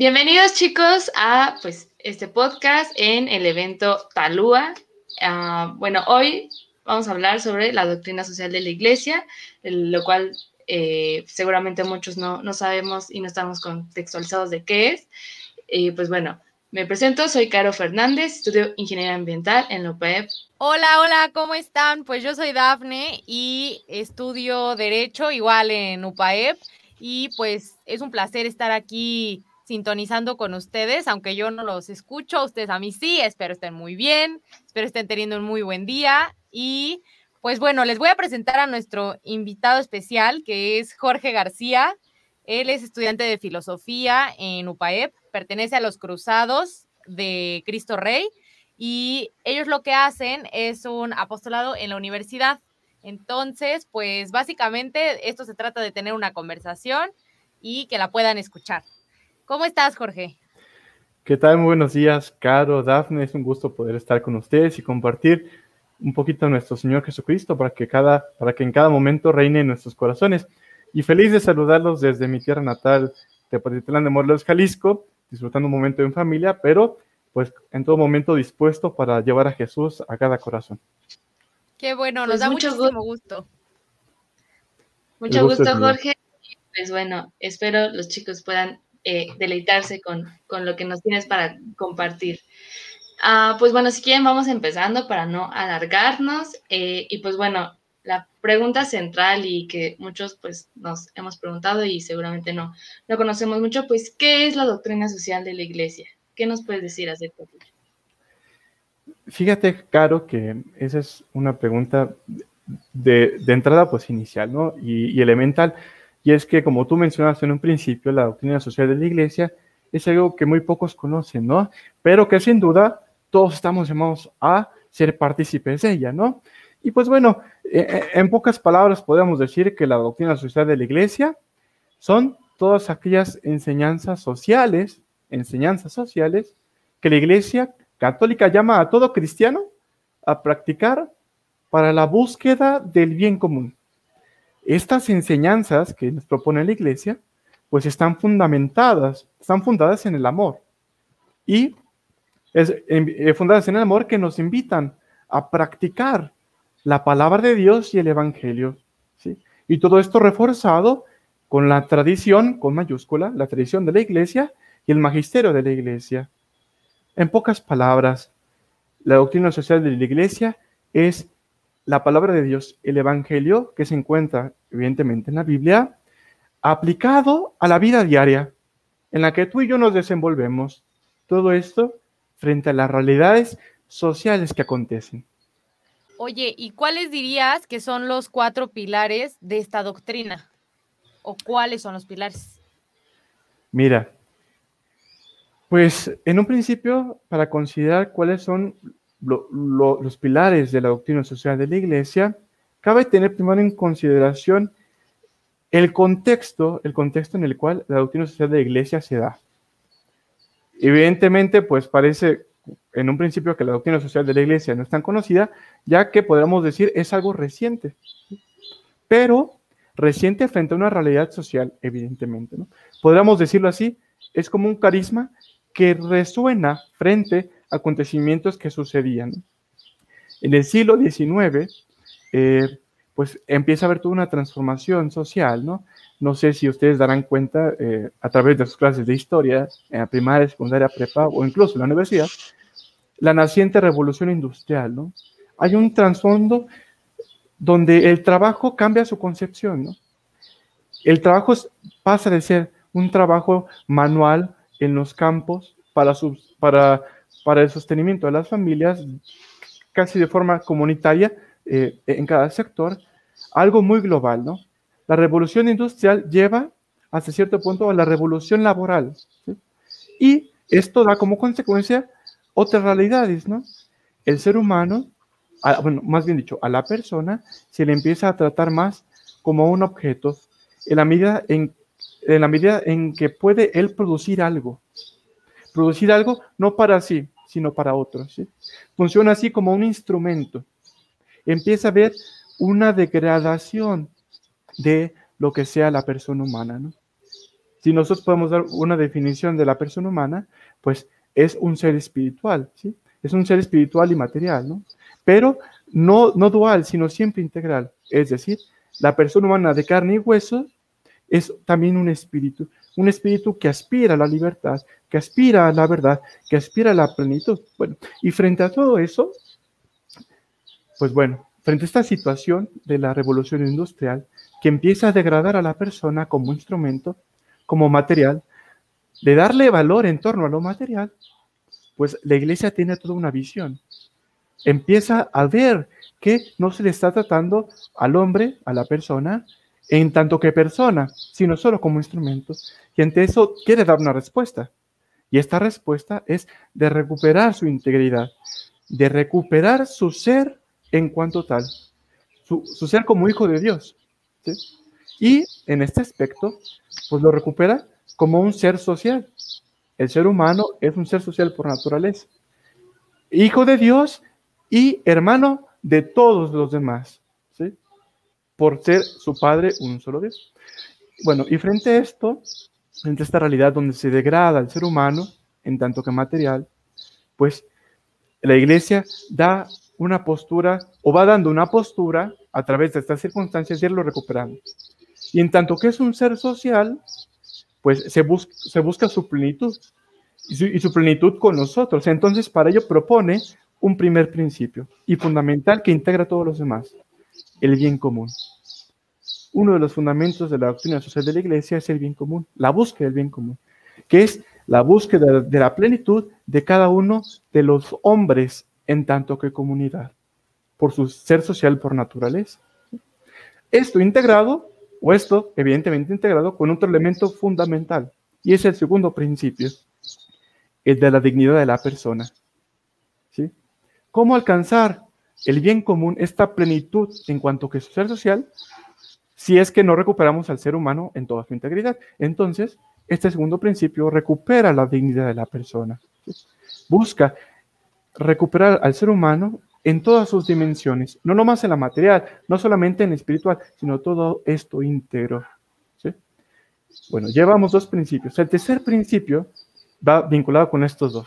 Bienvenidos chicos a pues este podcast en el evento Talúa. Ah, bueno, hoy vamos a hablar sobre la doctrina social de la iglesia, lo cual eh, seguramente muchos no, no, sabemos y no estamos contextualizados de qué es. Y pues bueno, me presento, soy Caro Fernández, estudio Ingeniería Ambiental en la UPAEP. Hola, hola, ¿cómo están? Pues yo soy Dafne y estudio Derecho igual en UPAEP y pues es un placer estar aquí sintonizando con ustedes, aunque yo no los escucho, ustedes a mí sí, espero estén muy bien, espero estén teniendo un muy buen día y pues bueno, les voy a presentar a nuestro invitado especial que es Jorge García. Él es estudiante de filosofía en UPAEP, pertenece a los Cruzados de Cristo Rey y ellos lo que hacen es un apostolado en la universidad. Entonces, pues básicamente esto se trata de tener una conversación y que la puedan escuchar. ¿Cómo estás, Jorge? ¿Qué tal? Muy buenos días, Caro, Dafne. Es un gusto poder estar con ustedes y compartir un poquito de nuestro Señor Jesucristo para que, cada, para que en cada momento reine en nuestros corazones. Y feliz de saludarlos desde mi tierra natal, de Patitlán de Morelos, Jalisco, disfrutando un momento en familia, pero pues en todo momento dispuesto para llevar a Jesús a cada corazón. Qué bueno, nos pues da mucho muchísimo gusto. Mucho gusto, Jorge. Pues bueno, espero los chicos puedan eh, deleitarse con, lo que nos tienes para compartir. Ah, pues bueno, si quieren vamos empezando para no alargarnos. Eh, y pues bueno, la pregunta central y que muchos pues nos hemos preguntado y seguramente no, no conocemos mucho, pues ¿qué es la doctrina social de la iglesia? ¿Qué nos puedes decir acerca de Fíjate, Caro, que esa es una pregunta de, entrada pues inicial, ¿no? Y elemental. Y es que, como tú mencionaste en un principio, la doctrina social de la iglesia es algo que muy pocos conocen, ¿no? Pero que sin duda todos estamos llamados a ser partícipes de ella, ¿no? Y pues bueno, eh, eh, en pocas palabras podemos decir que la doctrina social de la iglesia son todas aquellas enseñanzas sociales, enseñanzas sociales que la iglesia católica llama a todo cristiano a practicar para la búsqueda del bien común. Estas enseñanzas que nos propone la iglesia, pues están fundamentadas, están fundadas en el amor. Y es, eh, fundadas en el amor que nos invitan a practicar la palabra de Dios y el Evangelio. ¿sí? Y todo esto reforzado con la tradición, con mayúscula, la tradición de la iglesia y el magisterio de la iglesia. En pocas palabras, la doctrina social de la iglesia es la palabra de Dios, el Evangelio, que se encuentra evidentemente en la Biblia, aplicado a la vida diaria en la que tú y yo nos desenvolvemos. Todo esto frente a las realidades sociales que acontecen. Oye, ¿y cuáles dirías que son los cuatro pilares de esta doctrina? ¿O cuáles son los pilares? Mira, pues en un principio, para considerar cuáles son los pilares de la doctrina social de la Iglesia, cabe tener primero en consideración el contexto, el contexto en el cual la doctrina social de la Iglesia se da. Evidentemente, pues parece en un principio que la doctrina social de la Iglesia no es tan conocida, ya que podemos decir es algo reciente, pero reciente frente a una realidad social, evidentemente. ¿no? Podríamos decirlo así, es como un carisma que resuena frente acontecimientos que sucedían. En el siglo XIX, eh, pues empieza a haber toda una transformación social, ¿no? No sé si ustedes darán cuenta eh, a través de sus clases de historia, en la primaria, secundaria, prepa o incluso en la universidad, la naciente revolución industrial, ¿no? Hay un trasfondo donde el trabajo cambia su concepción, ¿no? El trabajo pasa de ser un trabajo manual en los campos para, para para el sostenimiento de las familias, casi de forma comunitaria eh, en cada sector, algo muy global, ¿no? La revolución industrial lleva hasta cierto punto a la revolución laboral, Y esto da como consecuencia otras realidades, ¿no? El ser humano, bueno, más bien dicho, a la persona se le empieza a tratar más como un objeto en la medida en, en la medida en que puede él producir algo, producir algo no para sí, sino para otros. Funciona así como un instrumento. Empieza a haber una degradación de lo que sea la persona humana. si nosotros podemos dar una definición de la persona humana, pues es un ser espiritual, ¿sí? Es un ser espiritual y material, ¿no? Pero no, no dual, sino siempre integral. Es decir, la persona humana de carne y hueso es también un espíritu, un espíritu que aspira a la libertad, que aspira a la verdad, que aspira a la plenitud. Bueno, y frente a todo eso, pues bueno, frente a esta situación de la revolución industrial, que empieza a degradar a la persona como instrumento, como material, de darle valor en torno a lo material, pues la iglesia tiene toda una visión. Empieza a ver que no se le está tratando al hombre, a la persona, en tanto que persona, sino solo como instrumento. Y ante eso quiere dar una respuesta. Y esta respuesta es de recuperar su integridad, de recuperar su ser en cuanto tal, su, ser como hijo de Dios. Y en este aspecto, pues lo recupera como un ser social. El ser humano es un ser social por naturaleza. Hijo de Dios y hermano de todos los demás. Por ser su padre un solo Dios. Bueno, y frente a esto, frente a esta realidad donde se degrada el ser humano en tanto que material, pues la iglesia da una postura o va dando una postura a través de estas circunstancias de irlo recuperando. Y en tanto que es un ser social, pues se, se busca su plenitud y su, y su plenitud con nosotros. Entonces, para ello propone un primer principio y fundamental que integra a todos los demás, el bien común. Uno de los fundamentos de la doctrina social de la Iglesia es el bien común, la búsqueda del bien común, que es la búsqueda de la plenitud de cada uno de los hombres en tanto que comunidad, por su ser social por naturaleza. Esto integrado, o esto evidentemente integrado con otro elemento fundamental, y es el segundo principio, el de la dignidad de la persona. ¿Cómo alcanzar el bien común, esta plenitud en cuanto que su ser social, si es que no recuperamos al ser humano en toda su integridad? Entonces, este segundo principio recupera la dignidad de la persona. Busca recuperar al ser humano en todas sus dimensiones, no nomás en la material, no solamente en la espiritual, sino todo esto íntegro. Bueno, llevamos dos principios. El tercer principio va vinculado con estos dos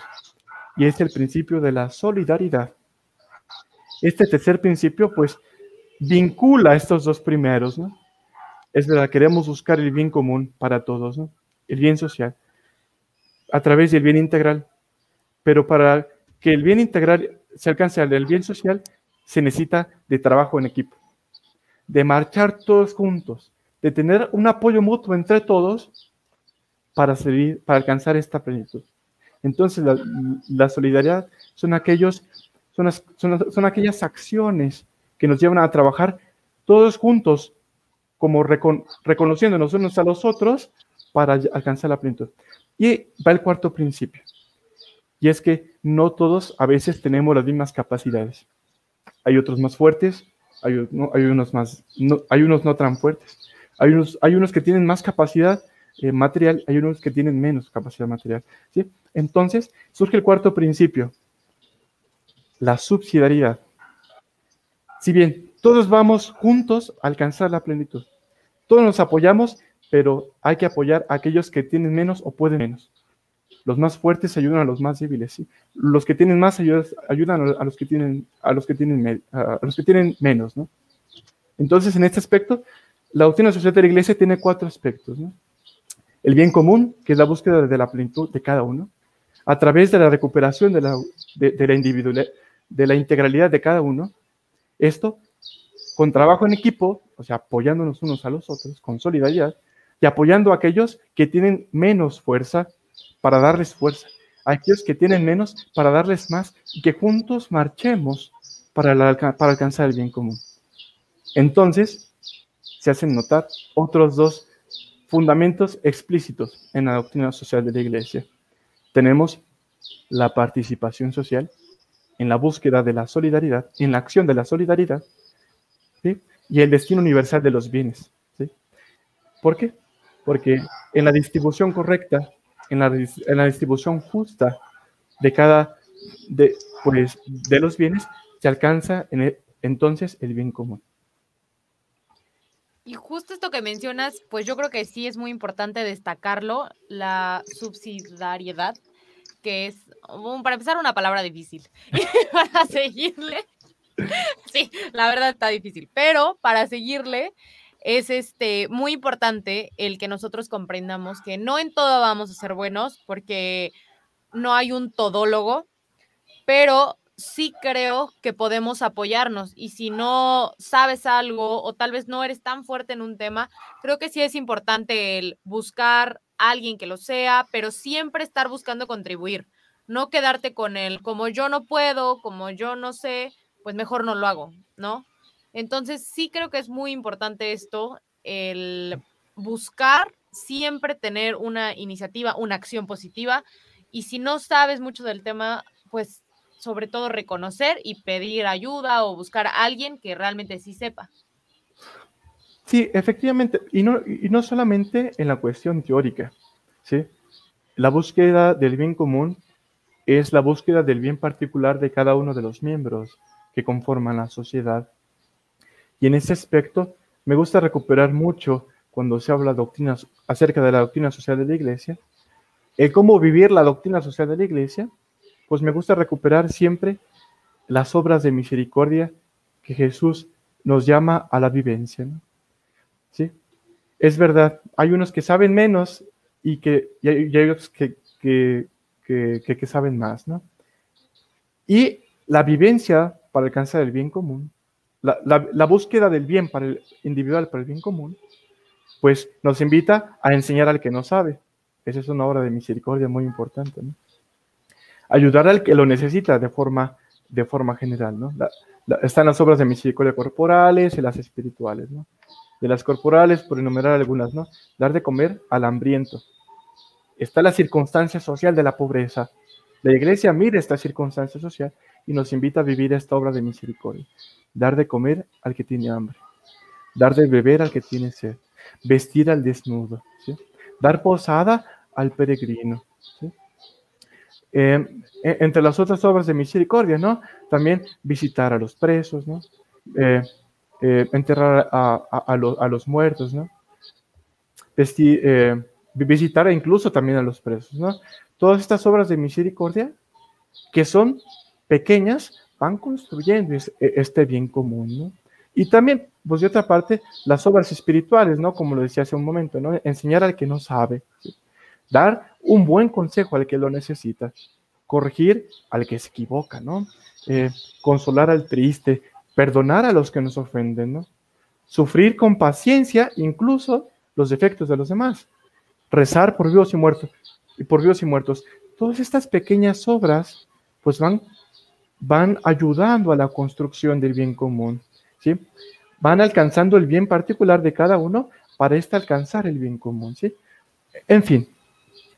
y es el principio de la solidaridad. Este tercer principio, pues, vincula estos dos primeros, ¿no? Es verdad, queremos buscar el bien común para todos. El bien social, a través del bien integral. Pero para que el bien integral se alcance al bien social, se necesita de trabajo en equipo, de marchar todos juntos, de tener un apoyo mutuo entre todos para, para alcanzar esta plenitud. Entonces, la, solidaridad son, aquellos, son, son, aquellas acciones que nos llevan a trabajar todos juntos, como reconociéndonos unos a los otros para alcanzar la plenitud. Y va el cuarto principio, y es que no todos a veces tenemos las mismas capacidades. Hay otros más fuertes, hay, hay unos, más, no, hay unos no tan fuertes, hay unos, hay unos que tienen más capacidad eh, material, hay unos que tienen menos capacidad material. ¿sí? Entonces, surge el cuarto principio, la subsidiariedad. Si bien todos vamos juntos a alcanzar la plenitud, todos nos apoyamos, pero hay que apoyar a aquellos que tienen menos o pueden menos. Los más fuertes ayudan a los más débiles, ¿sí? Los que tienen más ayudan, a los que tienen, a los que tienen, a los que tienen menos, ¿no? Entonces, en este aspecto, la doctrina social de la iglesia tiene cuatro aspectos, ¿no? El bien común, que es la búsqueda de la plenitud de cada uno, a través de la recuperación de la, de, la individualidad, de la integralidad de cada uno. Esto con trabajo en equipo, o sea, apoyándonos unos a los otros, con solidaridad, y apoyando a aquellos que tienen menos fuerza para darles fuerza, a aquellos que tienen menos para darles más, y que juntos marchemos para, para alcanzar el bien común. Entonces, se hacen notar otros dos fundamentos explícitos en la doctrina social de la Iglesia. Tenemos la participación social en la búsqueda de la solidaridad, en la acción de la solidaridad, y el destino universal de los bienes. ¿Por qué? Porque en la distribución correcta, en la, en la distribución justa de cada de, pues, de los bienes, se alcanza en entonces el bien común. Y justo esto que mencionas, pues yo creo que sí es muy importante destacarlo, la subsidiariedad, que es, para empezar, una palabra difícil. para seguirle, sí, la verdad está difícil, pero para seguirle es este muy importante el que nosotros comprendamos que no en todo vamos a ser buenos, porque no hay un todólogo, pero sí creo que podemos apoyarnos y si no sabes algo o tal vez no eres tan fuerte en un tema, creo que sí es importante el buscar a alguien que lo sea, pero siempre estar buscando contribuir, no quedarte con él como yo no puedo, como yo no sé, pues mejor no lo hago, ¿no? Entonces sí creo que es muy importante esto, el buscar siempre tener una iniciativa, una acción positiva y si no sabes mucho del tema, pues sobre todo reconocer y pedir ayuda o buscar a alguien que realmente sí sepa. Sí, efectivamente, y no, y no solamente en la cuestión teórica, ¿sí? La búsqueda del bien común es la búsqueda del bien particular de cada uno de los miembros que conforman la sociedad. Y en ese aspecto me gusta recuperar mucho cuando se habla doctrinas, acerca de la doctrina social de la iglesia, el cómo vivir la doctrina social de la iglesia pues me gusta recuperar siempre las obras de misericordia que Jesús nos llama a la vivencia. ¿Sí? Es verdad, hay unos que saben menos y, que, hay, otros que, que, saben más. ¿no? Y la vivencia para alcanzar el bien común, la, la, búsqueda del bien para el individual, para el bien común, pues nos invita a enseñar al que no sabe. Esa es una obra de misericordia muy importante. ayudar al que lo necesita de forma, de forma general, ¿no? están las obras de misericordia corporales y las espirituales, ¿no? De las corporales, por enumerar algunas, ¿no? Dar de comer al hambriento. Está la circunstancia social de la pobreza. La iglesia mira esta circunstancia social y nos invita a vivir esta obra de misericordia. Dar de comer al que tiene hambre. Dar de beber al que tiene sed. Vestir al desnudo. Dar posada al peregrino. Eh, e, entre las otras obras de misericordia, ¿no? También visitar a los presos, ¿no? Eh, eh, enterrar a, los muertos, ¿no? visitar incluso también a los presos, ¿no? Todas estas obras de misericordia, que son pequeñas, van construyendo e, este bien común, ¿no? Y también, pues de otra parte, las obras espirituales, ¿no? Como lo decía hace un momento, ¿no? Enseñar al que no sabe, dar un buen consejo al que lo necesita, corregir al que se equivoca, ¿no? Eh, consolar al triste, perdonar a los que nos ofenden, ¿no? Sufrir con paciencia incluso los defectos de los demás, rezar por vivos y muertos, y por vivos y muertos. Todas estas pequeñas obras, pues van, van ayudando a la construcción del bien común, ¿sí? Van alcanzando el bien particular de cada uno para este alcanzar el bien común, ¿sí? En fin,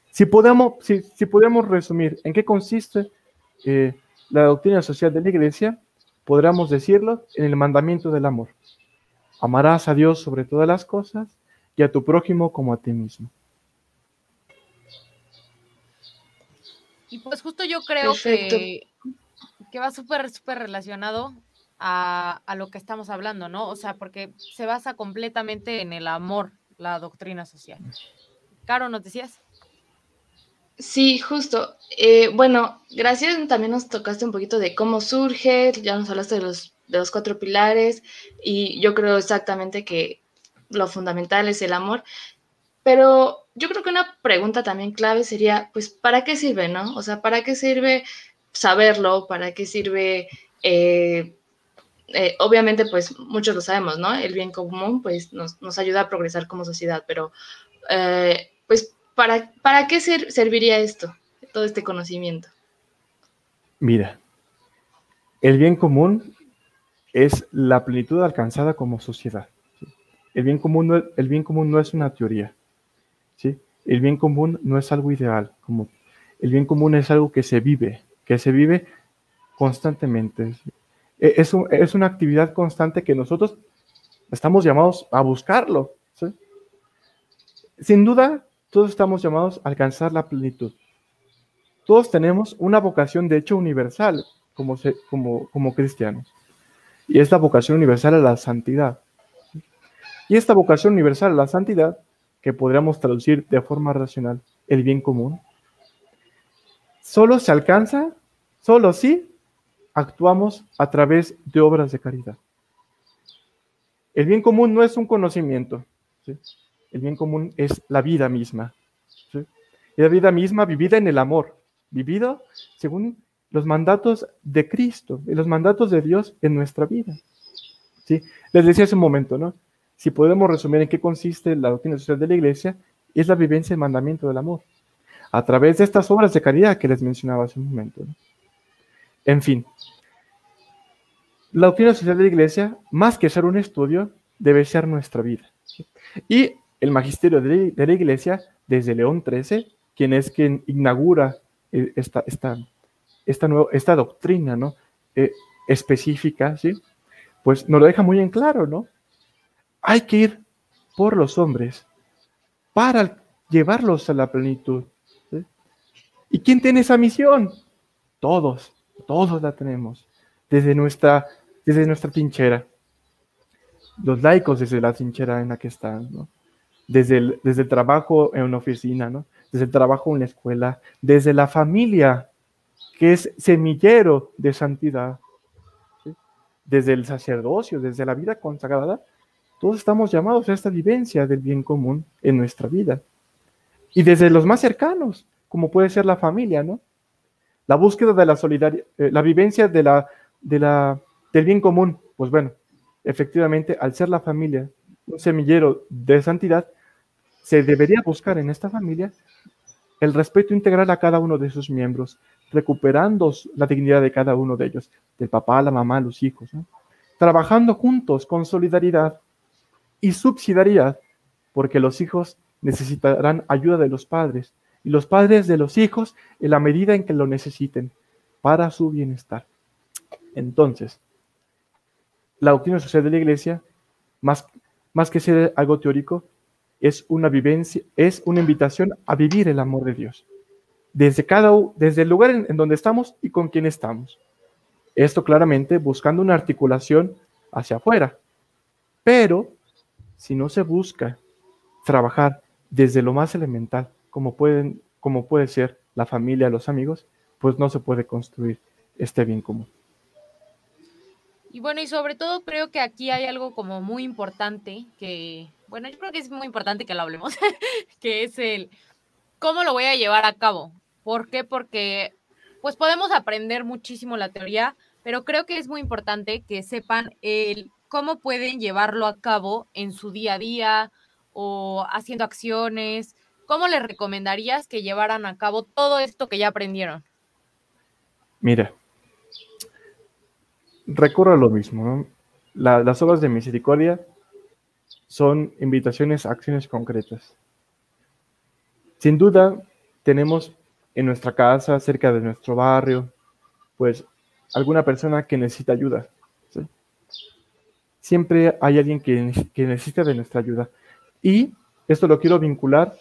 si podemos, si, podemos resumir en qué consiste eh, la doctrina social de la iglesia, podríamos decirlo en el mandamiento del amor. Amarás a Dios sobre todas las cosas y a tu prójimo como a ti mismo. Y pues justo yo creo que, que va súper, súper relacionado a, a, lo que estamos hablando, ¿no? O sea, porque se basa completamente en el amor, la doctrina social. Caro, ¿nos decías? Sí, justo. Eh, bueno, gracias. También nos tocaste un poquito de cómo surge, ya nos hablaste de los, de los cuatro pilares y yo creo exactamente que lo fundamental es el amor. Pero yo creo que una pregunta también clave sería, pues, ¿para qué sirve, no? O sea, ¿para qué sirve saberlo? ¿Para qué sirve... Eh, eh, obviamente, pues muchos lo sabemos, ¿no? El bien común, pues nos, nos ayuda a progresar como sociedad, pero pues ¿Para, qué serviría esto, todo este conocimiento? Mira, el bien común es la plenitud alcanzada como sociedad. El, bien común no, el bien común no es una teoría. ¿sí? El bien común no es algo ideal. Como el bien común es algo que se vive, que se vive constantemente. E, es, es una actividad constante que nosotros estamos llamados a buscarlo. Sin duda, todos estamos llamados a alcanzar la plenitud. Todos tenemos una vocación de hecho universal como, como, como cristianos. Y es la vocación universal a la santidad. Y esta vocación universal a la santidad, que podríamos traducir de forma racional, el bien común, solo se alcanza, solo si actuamos a través de obras de caridad. El bien común no es un conocimiento, el bien común es la vida misma. Y la vida misma vivida en el amor, vivida según los mandatos de Cristo y los mandatos de Dios en nuestra vida. ¿sí? Les decía hace un momento, ¿no? Si podemos resumir en qué consiste la doctrina social de la Iglesia, es la vivencia del mandamiento del amor, a través de estas obras de caridad que les mencionaba hace un momento. En fin, la doctrina social de la Iglesia, más que ser un estudio, debe ser nuestra vida. Y el magisterio de la Iglesia, desde León XIII, quien es quien inaugura eh, esta, esta, esta, esta doctrina ¿no? Eh, específica, ¿sí? pues nos lo deja muy en claro, ¿no? Hay que ir por los hombres para llevarlos a la plenitud. ¿Y quién tiene esa misión? Todos, todos la tenemos, desde nuestra, desde nuestra trinchera. Los laicos desde la trinchera en la que están, ¿no? Desde el, desde el trabajo en una oficina, ¿no? Desde el trabajo en la escuela, desde la familia, que es semillero de santidad, desde el sacerdocio, desde la vida consagrada, todos estamos llamados a esta vivencia del bien común en nuestra vida. Y desde los más cercanos, como puede ser la familia, ¿no? La búsqueda de la solidaridad, eh, la vivencia de la, de la, del bien común, pues bueno, efectivamente, al ser la familia un semillero de santidad, se debería buscar en esta familia el respeto integral a cada uno de sus miembros, recuperando la dignidad de cada uno de ellos, del papá, la mamá, los hijos, trabajando juntos con solidaridad y subsidiariedad, porque los hijos necesitarán ayuda de los padres y los padres de los hijos en la medida en que lo necesiten para su bienestar. Entonces, la doctrina social de la Iglesia, más, más que ser algo teórico, es una vivencia, es una invitación a vivir el amor de Dios desde, cada, desde el lugar en, donde estamos y con quién estamos. Esto claramente buscando una articulación hacia afuera. Pero si no se busca trabajar desde lo más elemental, como, pueden, como puede ser la familia, los amigos, pues no se puede construir este bien común. Y bueno, y sobre todo creo que aquí hay algo como muy importante que, bueno, yo creo que es muy importante que lo hablemos, que es el cómo lo voy a llevar a cabo. ¿Por qué? Porque pues podemos aprender muchísimo la teoría, pero creo que es muy importante que sepan el cómo pueden llevarlo a cabo en su día a día o haciendo acciones. ¿Cómo les recomendarías que llevaran a cabo todo esto que ya aprendieron? Mira, recurro a lo mismo. las obras de misericordia son invitaciones a acciones concretas. Sin duda, tenemos en nuestra casa, cerca de nuestro barrio, pues alguna persona que necesita ayuda. Siempre hay alguien que, necesita de nuestra ayuda. Y esto lo quiero vincular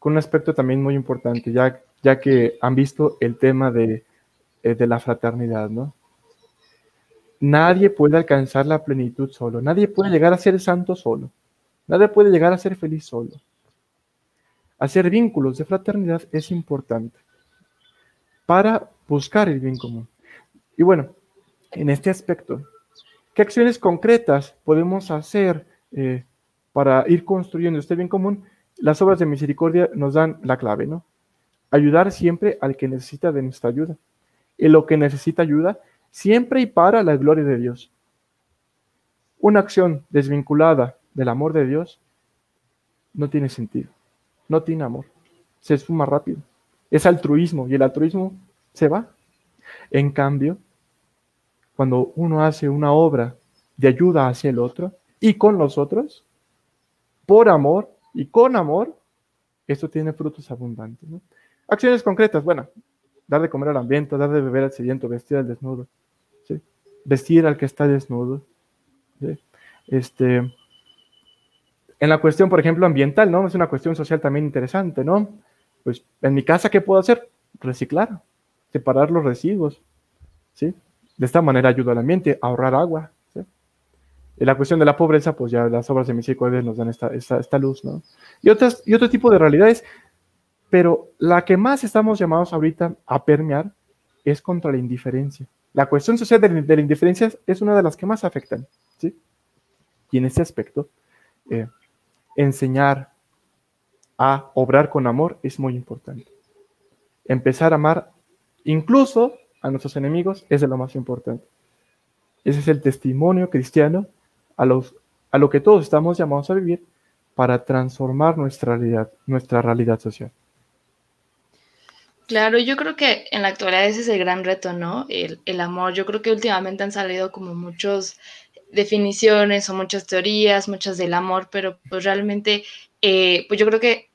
con un aspecto también muy importante, ya, ya que han visto el tema de, eh, de la fraternidad, ¿no? Nadie puede alcanzar la plenitud solo, nadie puede llegar a ser santo solo, nadie puede llegar a ser feliz solo. Hacer vínculos de fraternidad es importante para buscar el bien común. Y bueno, en este aspecto, ¿qué acciones concretas podemos hacer eh, para ir construyendo este bien común? Las obras de misericordia nos dan la clave, ¿no? Ayudar siempre al que necesita de nuestra ayuda. En lo que necesita ayuda, siempre y para la gloria de Dios. Una acción desvinculada del amor de Dios no tiene sentido, no tiene amor, se suma rápido es altruismo y el altruismo se va. En cambio, cuando uno hace una obra de ayuda hacia el otro y con los otros, por amor y con amor, esto tiene frutos abundantes. Acciones concretas, bueno, dar de comer al ambiente, dar de beber al sediento, vestir al desnudo, vestir al que está desnudo. Este, en la cuestión, por ejemplo, ambiental, ¿no? Es una cuestión social también interesante, ¿no? Pues en mi casa, ¿qué puedo hacer? Reciclar, separar los residuos, ¿sí? De esta manera ayudo al ambiente, ahorrar agua, la cuestión de la pobreza, pues ya las obras de misericordia nos dan esta, esta, luz, ¿no? Y, otras, y otro tipo de realidades, pero la que más estamos llamados ahorita a permear es contra la indiferencia. La cuestión social de, la indiferencia es una de las que más afectan, ¿sí? Y en ese aspecto, eh, enseñar a obrar con amor es muy importante. Empezar a amar incluso a nuestros enemigos es de lo más importante. Ese es el testimonio cristiano a, a lo que todos estamos llamados a vivir para transformar nuestra realidad, nuestra realidad social. Claro, yo creo que en la actualidad ese es el gran reto, ¿no? El, el amor. Yo creo que últimamente han salido como muchas definiciones o muchas teorías, muchas del amor, pero pues realmente, eh, pues yo creo que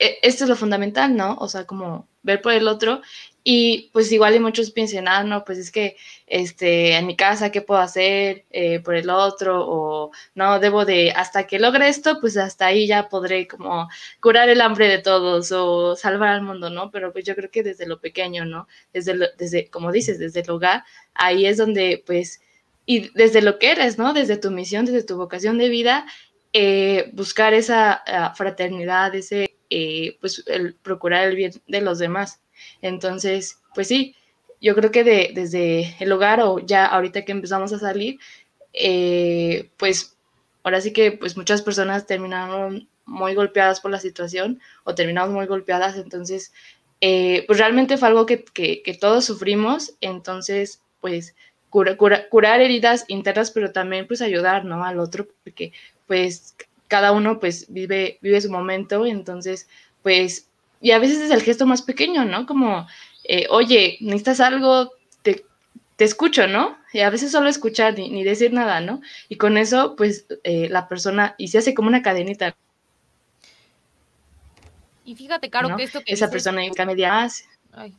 eh, esto es lo fundamental, ¿no? O sea, como ver por el otro y pues igual y muchos piensan, ah, no, pues es que este, en mi casa, ¿qué puedo hacer eh, por el otro? O no, debo de, hasta que logre esto, pues hasta ahí ya podré como curar el hambre de todos o salvar al mundo, ¿no? Pero pues yo creo que desde lo pequeño, ¿no? Desde, desde como dices, desde el hogar, ahí es donde pues, y desde lo que eres, ¿no? Desde tu misión, desde tu vocación de vida, eh, buscar esa ah, fraternidad, ese, eh, pues el procurar el bien de los demás. Entonces, pues sí, yo creo que desde el hogar o ya ahorita que empezamos a salir, eh, pues ahora sí que pues muchas personas terminaron muy golpeadas por la situación o terminamos muy golpeadas, entonces eh, pues realmente fue algo que, todos sufrimos, entonces pues curar heridas internas, pero también pues ayudar, ¿no? Al otro, porque pues cada uno pues vive, vive su momento, entonces pues y a veces es el gesto más pequeño, ¿no? Como, eh, oye, necesitas algo, te, escucho, ¿no? Y a veces solo escuchar ni, decir nada, ¿no? Y con eso, pues, eh, la persona, y se hace como una cadenita. Y fíjate, Caro, que esto que Esa persona en media hace. Ay,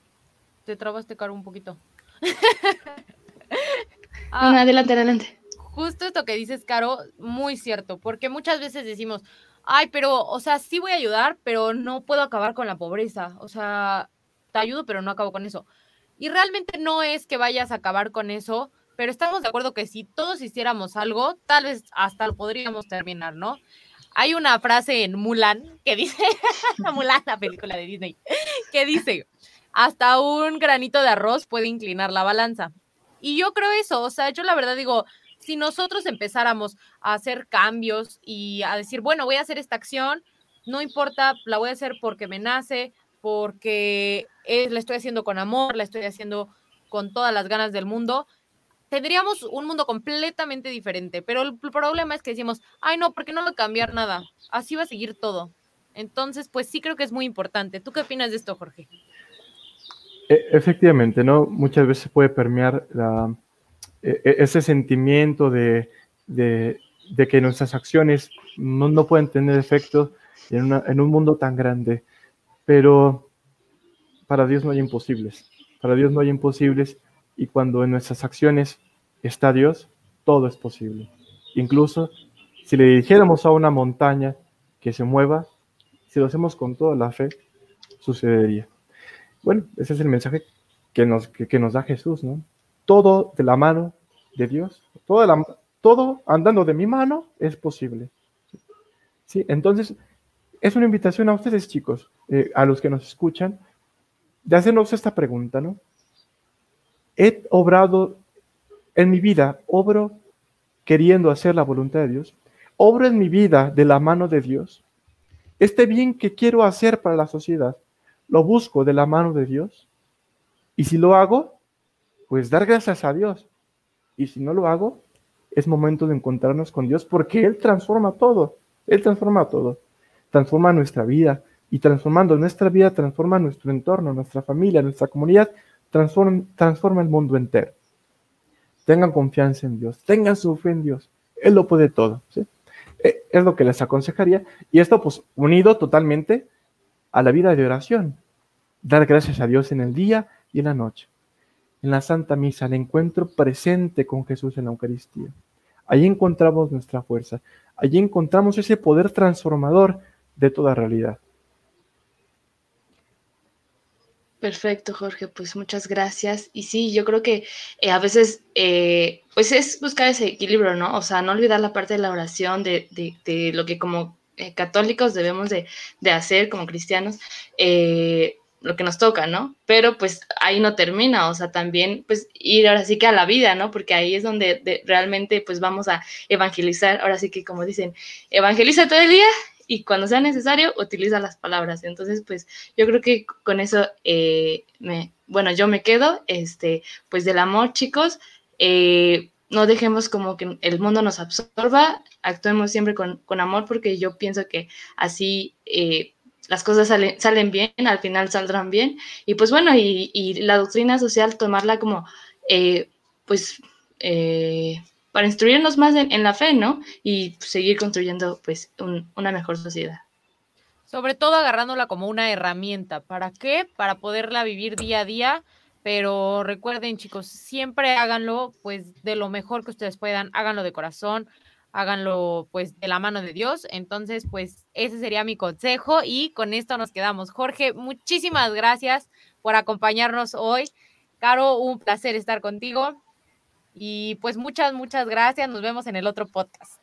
te trabaste, Caro, un poquito. ah, adelante, adelante. Justo esto que dices, Caro, muy cierto, porque muchas veces decimos, ay, pero, o sea, sí voy a ayudar, pero no puedo acabar con la pobreza. O sea, te ayudo, pero no acabo con eso. Y realmente no es que vayas a acabar con eso, pero estamos de acuerdo que si todos hiciéramos algo, tal vez hasta lo podríamos terminar, ¿no? Hay una frase en Mulan que dice, Mulan, la película de Disney, que dice, hasta un granito de arroz puede inclinar la balanza. Y yo creo eso, o sea, yo la verdad digo, si nosotros empezáramos a hacer cambios y a decir, bueno, voy a hacer esta acción, no importa, la voy a hacer porque me nace, porque la estoy haciendo con amor, la estoy haciendo con todas las ganas del mundo, tendríamos un mundo completamente diferente. Pero el problema es que decimos, ay, no, porque no va a cambiar nada, así va a seguir todo. Entonces, pues sí creo que es muy importante. ¿Tú qué opinas de esto, Jorge? E, efectivamente, ¿no? Muchas veces puede permear la, ese sentimiento de, que nuestras acciones no, pueden tener efecto en, en, un mundo tan grande. Pero para Dios no hay imposibles. Para Dios no hay imposibles y cuando en nuestras acciones está Dios, todo es posible. Incluso si le dijéramos a una montaña que se mueva, si lo hacemos con toda la fe, sucedería. Bueno, ese es el mensaje que nos, que nos da Jesús, ¿no? Todo de la mano de Dios, todo, andando de mi mano es posible. ¿Sí? Entonces, es una invitación a ustedes, chicos, eh, a los que nos escuchan, de hacernos esta pregunta, ¿no? He obrado en mi vida, obro queriendo hacer la voluntad de Dios, obro en mi vida de la mano de Dios. Este bien que quiero hacer para la sociedad, lo busco de la mano de Dios. Y si lo hago, pues dar gracias a Dios. Y si no lo hago, es momento de encontrarnos con Dios porque Él transforma todo. Él transforma todo. Transforma nuestra vida. Y transformando nuestra vida, transforma nuestro entorno, nuestra familia, nuestra comunidad, transforma, el mundo entero. Tengan confianza en Dios, tengan su fe en Dios. Él lo puede todo. E, es lo que les aconsejaría. Y esto, pues, unido totalmente a la vida de oración. Dar gracias a Dios en el día y en la noche en la Santa Misa, el encuentro presente con Jesús en la Eucaristía. Allí encontramos nuestra fuerza, allí encontramos ese poder transformador de toda realidad. Perfecto, Jorge, pues muchas gracias. Y sí, yo creo que eh, a veces, eh, pues es buscar ese equilibrio, ¿no? O sea, no olvidar la parte de la oración, de, de, lo que como eh, católicos debemos de, de, hacer como cristianos, lo que nos toca, ¿no? Pero pues ahí no termina, o sea, también pues ir ahora sí que a la vida, ¿no? Porque ahí es donde realmente pues vamos a evangelizar, ahora sí que como dicen, evangeliza todo el día y cuando sea necesario utiliza las palabras. Entonces, pues yo creo que con eso, eh, me, bueno, yo me quedo, este, pues del amor, chicos. Eh, no dejemos como que el mundo nos absorba, actuemos siempre con, con amor porque yo pienso que así eh, las cosas salen, salen bien, al final saldrán bien. Y pues bueno, y, la doctrina social, tomarla como, pues, para instruirnos más en, la fe, ¿no? Y seguir construyendo pues una mejor sociedad. Sobre todo agarrándola como una herramienta. ¿Para qué? Para poderla vivir día a día. Pero recuerden, chicos, siempre háganlo pues de lo mejor que ustedes puedan, háganlo de corazón, háganlo pues de la mano de Dios. Entonces, pues ese sería mi consejo y con esto nos quedamos. Jorge, muchísimas gracias por acompañarnos hoy. Caro, un placer estar contigo. Y pues muchas, muchas gracias. Nos vemos en el otro podcast.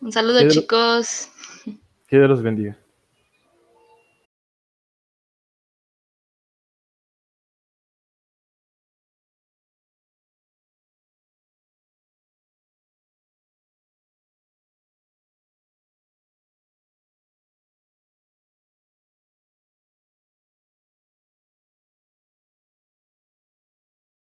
Un saludo, chicos. Que Dios los bendiga.